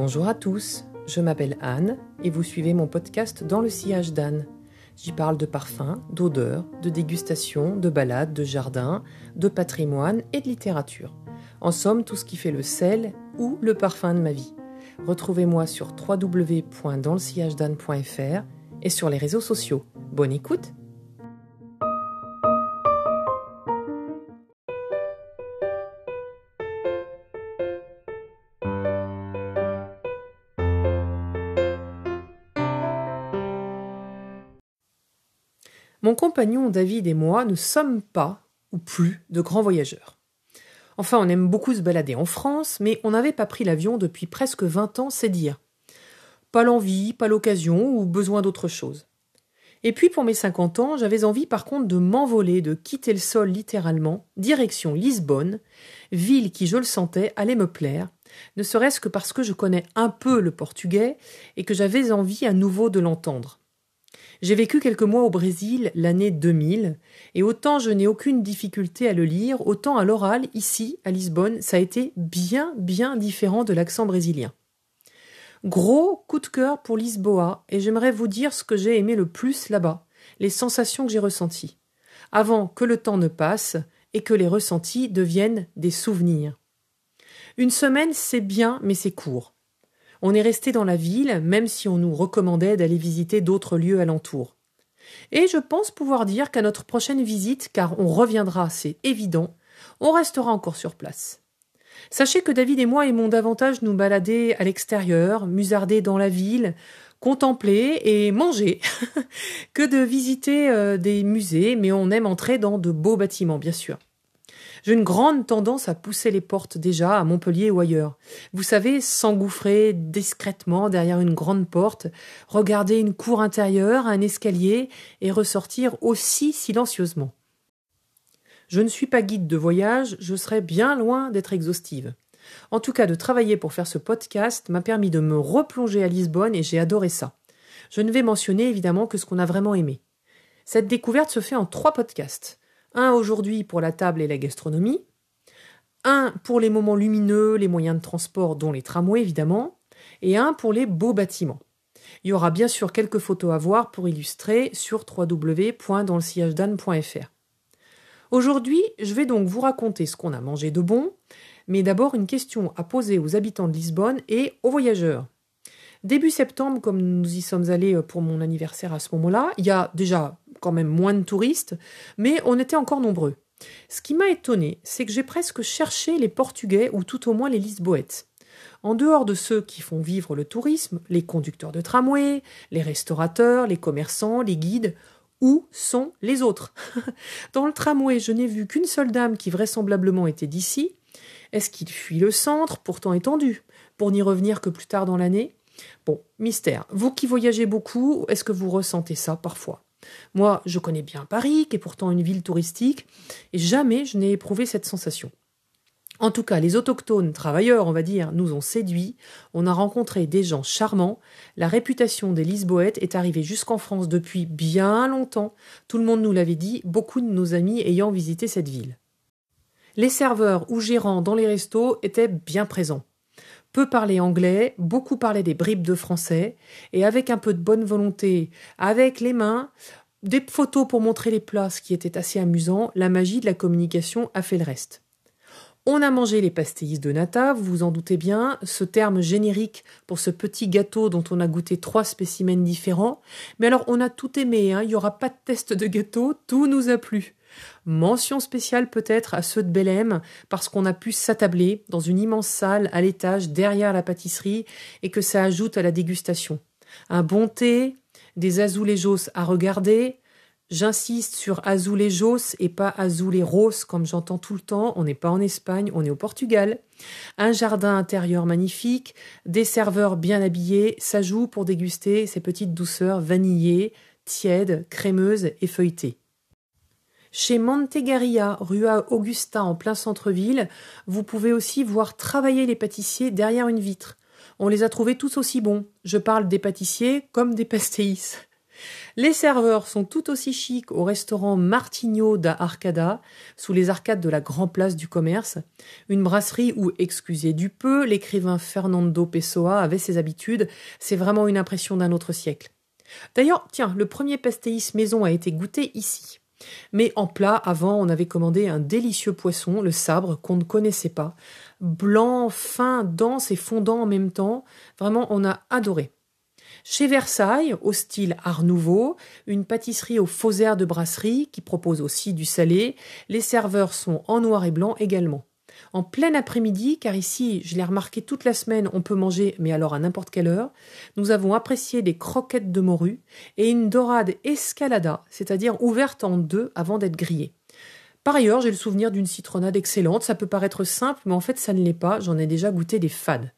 Bonjour à tous, je m'appelle Anne et vous suivez mon podcast Dans le sillage d'Anne. J'y parle de parfums, d'odeurs, de dégustation, de balades, de jardin, de patrimoine et de littérature. En somme, tout ce qui fait le sel ou le parfum de ma vie. Retrouvez-moi sur www.danslesillagedanne.fr et sur les réseaux sociaux. Bonne écoute Mon compagnon David et moi ne sommes pas, ou plus, de grands voyageurs. Enfin, on aime beaucoup se balader en France, mais on n'avait pas pris l'avion depuis presque vingt ans, c'est dire. Pas l'envie, pas l'occasion, ou besoin d'autre chose. Et puis pour mes cinquante ans, j'avais envie par contre de m'envoler, de quitter le sol littéralement, direction Lisbonne, ville qui, je le sentais, allait me plaire, ne serait-ce que parce que je connais un peu le portugais et que j'avais envie à nouveau de l'entendre. J'ai vécu quelques mois au Brésil l'année 2000, et autant je n'ai aucune difficulté à le lire, autant à l'oral, ici, à Lisbonne, ça a été bien, bien différent de l'accent brésilien. Gros coup de cœur pour Lisboa, et j'aimerais vous dire ce que j'ai aimé le plus là-bas, les sensations que j'ai ressenties, avant que le temps ne passe et que les ressentis deviennent des souvenirs. Une semaine, c'est bien, mais c'est court. On est resté dans la ville, même si on nous recommandait d'aller visiter d'autres lieux alentours. Et je pense pouvoir dire qu'à notre prochaine visite, car on reviendra, c'est évident, on restera encore sur place. Sachez que David et moi aimons davantage nous balader à l'extérieur, musarder dans la ville, contempler et manger, que de visiter euh, des musées, mais on aime entrer dans de beaux bâtiments, bien sûr. J'ai une grande tendance à pousser les portes déjà à Montpellier ou ailleurs. Vous savez, s'engouffrer discrètement derrière une grande porte, regarder une cour intérieure, un escalier, et ressortir aussi silencieusement. Je ne suis pas guide de voyage, je serais bien loin d'être exhaustive. En tout cas, de travailler pour faire ce podcast m'a permis de me replonger à Lisbonne et j'ai adoré ça. Je ne vais mentionner évidemment que ce qu'on a vraiment aimé. Cette découverte se fait en trois podcasts un aujourd'hui pour la table et la gastronomie, un pour les moments lumineux, les moyens de transport, dont les tramways évidemment, et un pour les beaux bâtiments. Il y aura bien sûr quelques photos à voir pour illustrer sur www.danslesillagedanne.fr. Aujourd'hui, je vais donc vous raconter ce qu'on a mangé de bon, mais d'abord une question à poser aux habitants de Lisbonne et aux voyageurs. Début septembre, comme nous y sommes allés pour mon anniversaire à ce moment-là, il y a déjà quand même moins de touristes, mais on était encore nombreux. Ce qui m'a étonné, c'est que j'ai presque cherché les Portugais ou tout au moins les Lisboètes. En dehors de ceux qui font vivre le tourisme, les conducteurs de tramway, les restaurateurs, les commerçants, les guides, où sont les autres? Dans le tramway, je n'ai vu qu'une seule dame qui vraisemblablement était d'ici. Est-ce qu'il fuit le centre, pourtant étendu, pour n'y revenir que plus tard dans l'année? Bon, mystère. Vous qui voyagez beaucoup, est-ce que vous ressentez ça parfois? Moi, je connais bien Paris, qui est pourtant une ville touristique, et jamais je n'ai éprouvé cette sensation. En tout cas, les autochtones, travailleurs, on va dire, nous ont séduits, on a rencontré des gens charmants, la réputation des Lisboètes est arrivée jusqu'en France depuis bien longtemps, tout le monde nous l'avait dit, beaucoup de nos amis ayant visité cette ville. Les serveurs ou gérants dans les restos étaient bien présents. Peu parlaient anglais, beaucoup parlaient des bribes de français, et avec un peu de bonne volonté, avec les mains, des photos pour montrer les plats, ce qui était assez amusant, la magie de la communication a fait le reste. On a mangé les pastéis de nata, vous vous en doutez bien, ce terme générique pour ce petit gâteau dont on a goûté trois spécimens différents. Mais alors on a tout aimé, hein, il n'y aura pas de test de gâteau, tout nous a plu. Mention spéciale peut-être à ceux de Belém, parce qu'on a pu s'attabler dans une immense salle à l'étage derrière la pâtisserie et que ça ajoute à la dégustation. Un bon thé, des azulejos à regarder. J'insiste sur azulejos et pas azulejos comme j'entends tout le temps. On n'est pas en Espagne, on est au Portugal. Un jardin intérieur magnifique, des serveurs bien habillés, ça joue pour déguster ces petites douceurs vanillées, tièdes, crémeuses et feuilletées. Chez Montegaria, rue Augusta en plein centre-ville, vous pouvez aussi voir travailler les pâtissiers derrière une vitre. On les a trouvés tous aussi bons. Je parle des pâtissiers comme des pastéis. Les serveurs sont tout aussi chics au restaurant Martigno da Arcada, sous les arcades de la Grand Place du Commerce, une brasserie où, excusez du peu, l'écrivain Fernando Pessoa avait ses habitudes, c'est vraiment une impression d'un autre siècle. D'ailleurs, tiens, le premier pastéis maison a été goûté ici. Mais en plat, avant, on avait commandé un délicieux poisson, le sabre, qu'on ne connaissait pas. Blanc, fin, dense et fondant en même temps. Vraiment, on a adoré. Chez Versailles, au style Art Nouveau, une pâtisserie aux faux airs de brasserie qui propose aussi du salé. Les serveurs sont en noir et blanc également. En plein après-midi, car ici, je l'ai remarqué toute la semaine, on peut manger, mais alors à n'importe quelle heure, nous avons apprécié des croquettes de morue et une dorade escalada, c'est-à-dire ouverte en deux avant d'être grillée. Par ailleurs, j'ai le souvenir d'une citronnade excellente. Ça peut paraître simple, mais en fait, ça ne l'est pas. J'en ai déjà goûté des fades.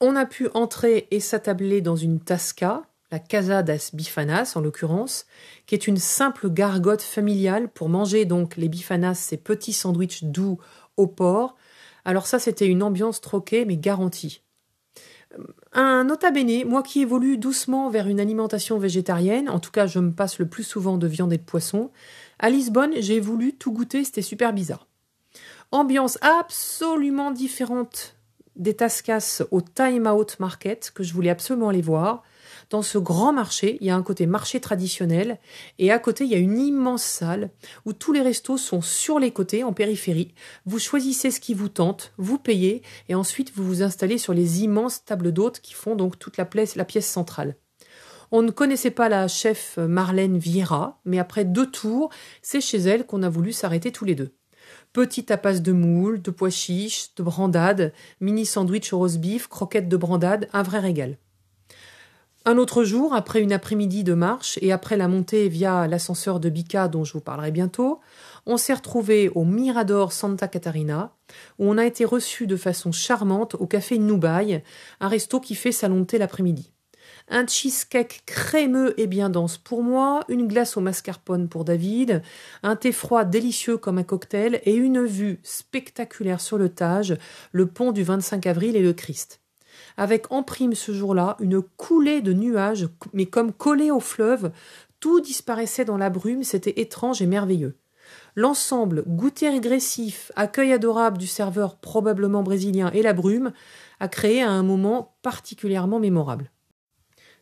On a pu entrer et s'attabler dans une tasca, la Casa das Bifanas en l'occurrence, qui est une simple gargote familiale pour manger donc les bifanas, ces petits sandwichs doux au porc. Alors ça, c'était une ambiance troquée, mais garantie. Un nota bene, moi qui évolue doucement vers une alimentation végétarienne, en tout cas je me passe le plus souvent de viande et de poisson, à Lisbonne j'ai voulu tout goûter, c'était super bizarre. Ambiance absolument différente des Tascas au Time Out Market que je voulais absolument aller voir. Dans ce grand marché, il y a un côté marché traditionnel et à côté, il y a une immense salle où tous les restos sont sur les côtés en périphérie. Vous choisissez ce qui vous tente, vous payez et ensuite vous vous installez sur les immenses tables d'hôtes qui font donc toute la, la pièce centrale. On ne connaissait pas la chef Marlène Vieira, mais après deux tours, c'est chez elle qu'on a voulu s'arrêter tous les deux. Petit tapas de moules, de pois chiches, de brandade, mini sandwich au rose beef, croquettes de brandade, un vrai régal. Un autre jour, après une après-midi de marche et après la montée via l'ascenseur de Bica dont je vous parlerai bientôt, on s'est retrouvé au Mirador Santa Catarina, où on a été reçu de façon charmante au café Noubaï, un resto qui fait salon thé l'après-midi un cheesecake crémeux et bien dense pour moi, une glace au mascarpone pour David, un thé froid délicieux comme un cocktail et une vue spectaculaire sur le Tage, le pont du 25 avril et le Christ. Avec en prime ce jour-là une coulée de nuages, mais comme collés au fleuve, tout disparaissait dans la brume, c'était étrange et merveilleux. L'ensemble, goûter régressif, accueil adorable du serveur probablement brésilien et la brume, a créé un moment particulièrement mémorable.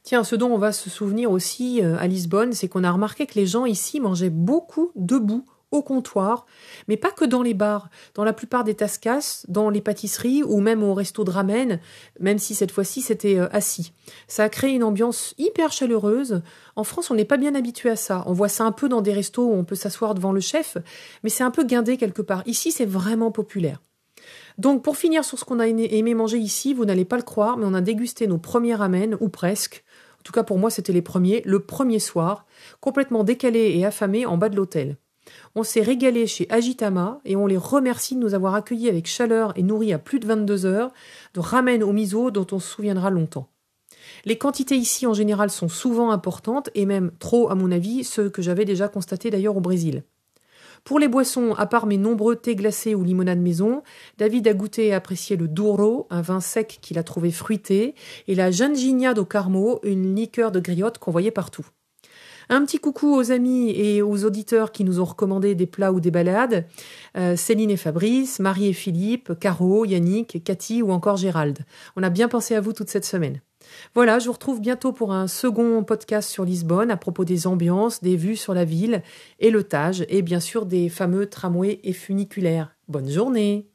Tiens, ce dont on va se souvenir aussi euh, à Lisbonne, c'est qu'on a remarqué que les gens ici mangeaient beaucoup debout au comptoir, mais pas que dans les bars, dans la plupart des tascas, dans les pâtisseries ou même au resto de ramen, même si cette fois-ci c'était euh, assis. Ça a créé une ambiance hyper chaleureuse. En France, on n'est pas bien habitué à ça. On voit ça un peu dans des restos où on peut s'asseoir devant le chef, mais c'est un peu guindé quelque part. Ici, c'est vraiment populaire. Donc, pour finir sur ce qu'on a aimé manger ici, vous n'allez pas le croire, mais on a dégusté nos premiers ramen, ou presque, en tout cas pour moi c'était les premiers, le premier soir, complètement décalés et affamés en bas de l'hôtel. On s'est régalé chez Agitama et on les remercie de nous avoir accueillis avec chaleur et nourris à plus de 22 heures de ramen au miso dont on se souviendra longtemps. Les quantités ici en général sont souvent importantes et même trop à mon avis, ce que j'avais déjà constaté d'ailleurs au Brésil. Pour les boissons, à part mes nombreux thés glacés ou limonades maison, David a goûté et apprécié le Douro, un vin sec qu'il a trouvé fruité, et la Jangignade au Carmo, une liqueur de griotte qu'on voyait partout. Un petit coucou aux amis et aux auditeurs qui nous ont recommandé des plats ou des balades. Euh, Céline et Fabrice, Marie et Philippe, Caro, Yannick, Cathy ou encore Gérald. On a bien pensé à vous toute cette semaine. Voilà, je vous retrouve bientôt pour un second podcast sur Lisbonne à propos des ambiances, des vues sur la ville et le Tage et bien sûr des fameux tramways et funiculaires. Bonne journée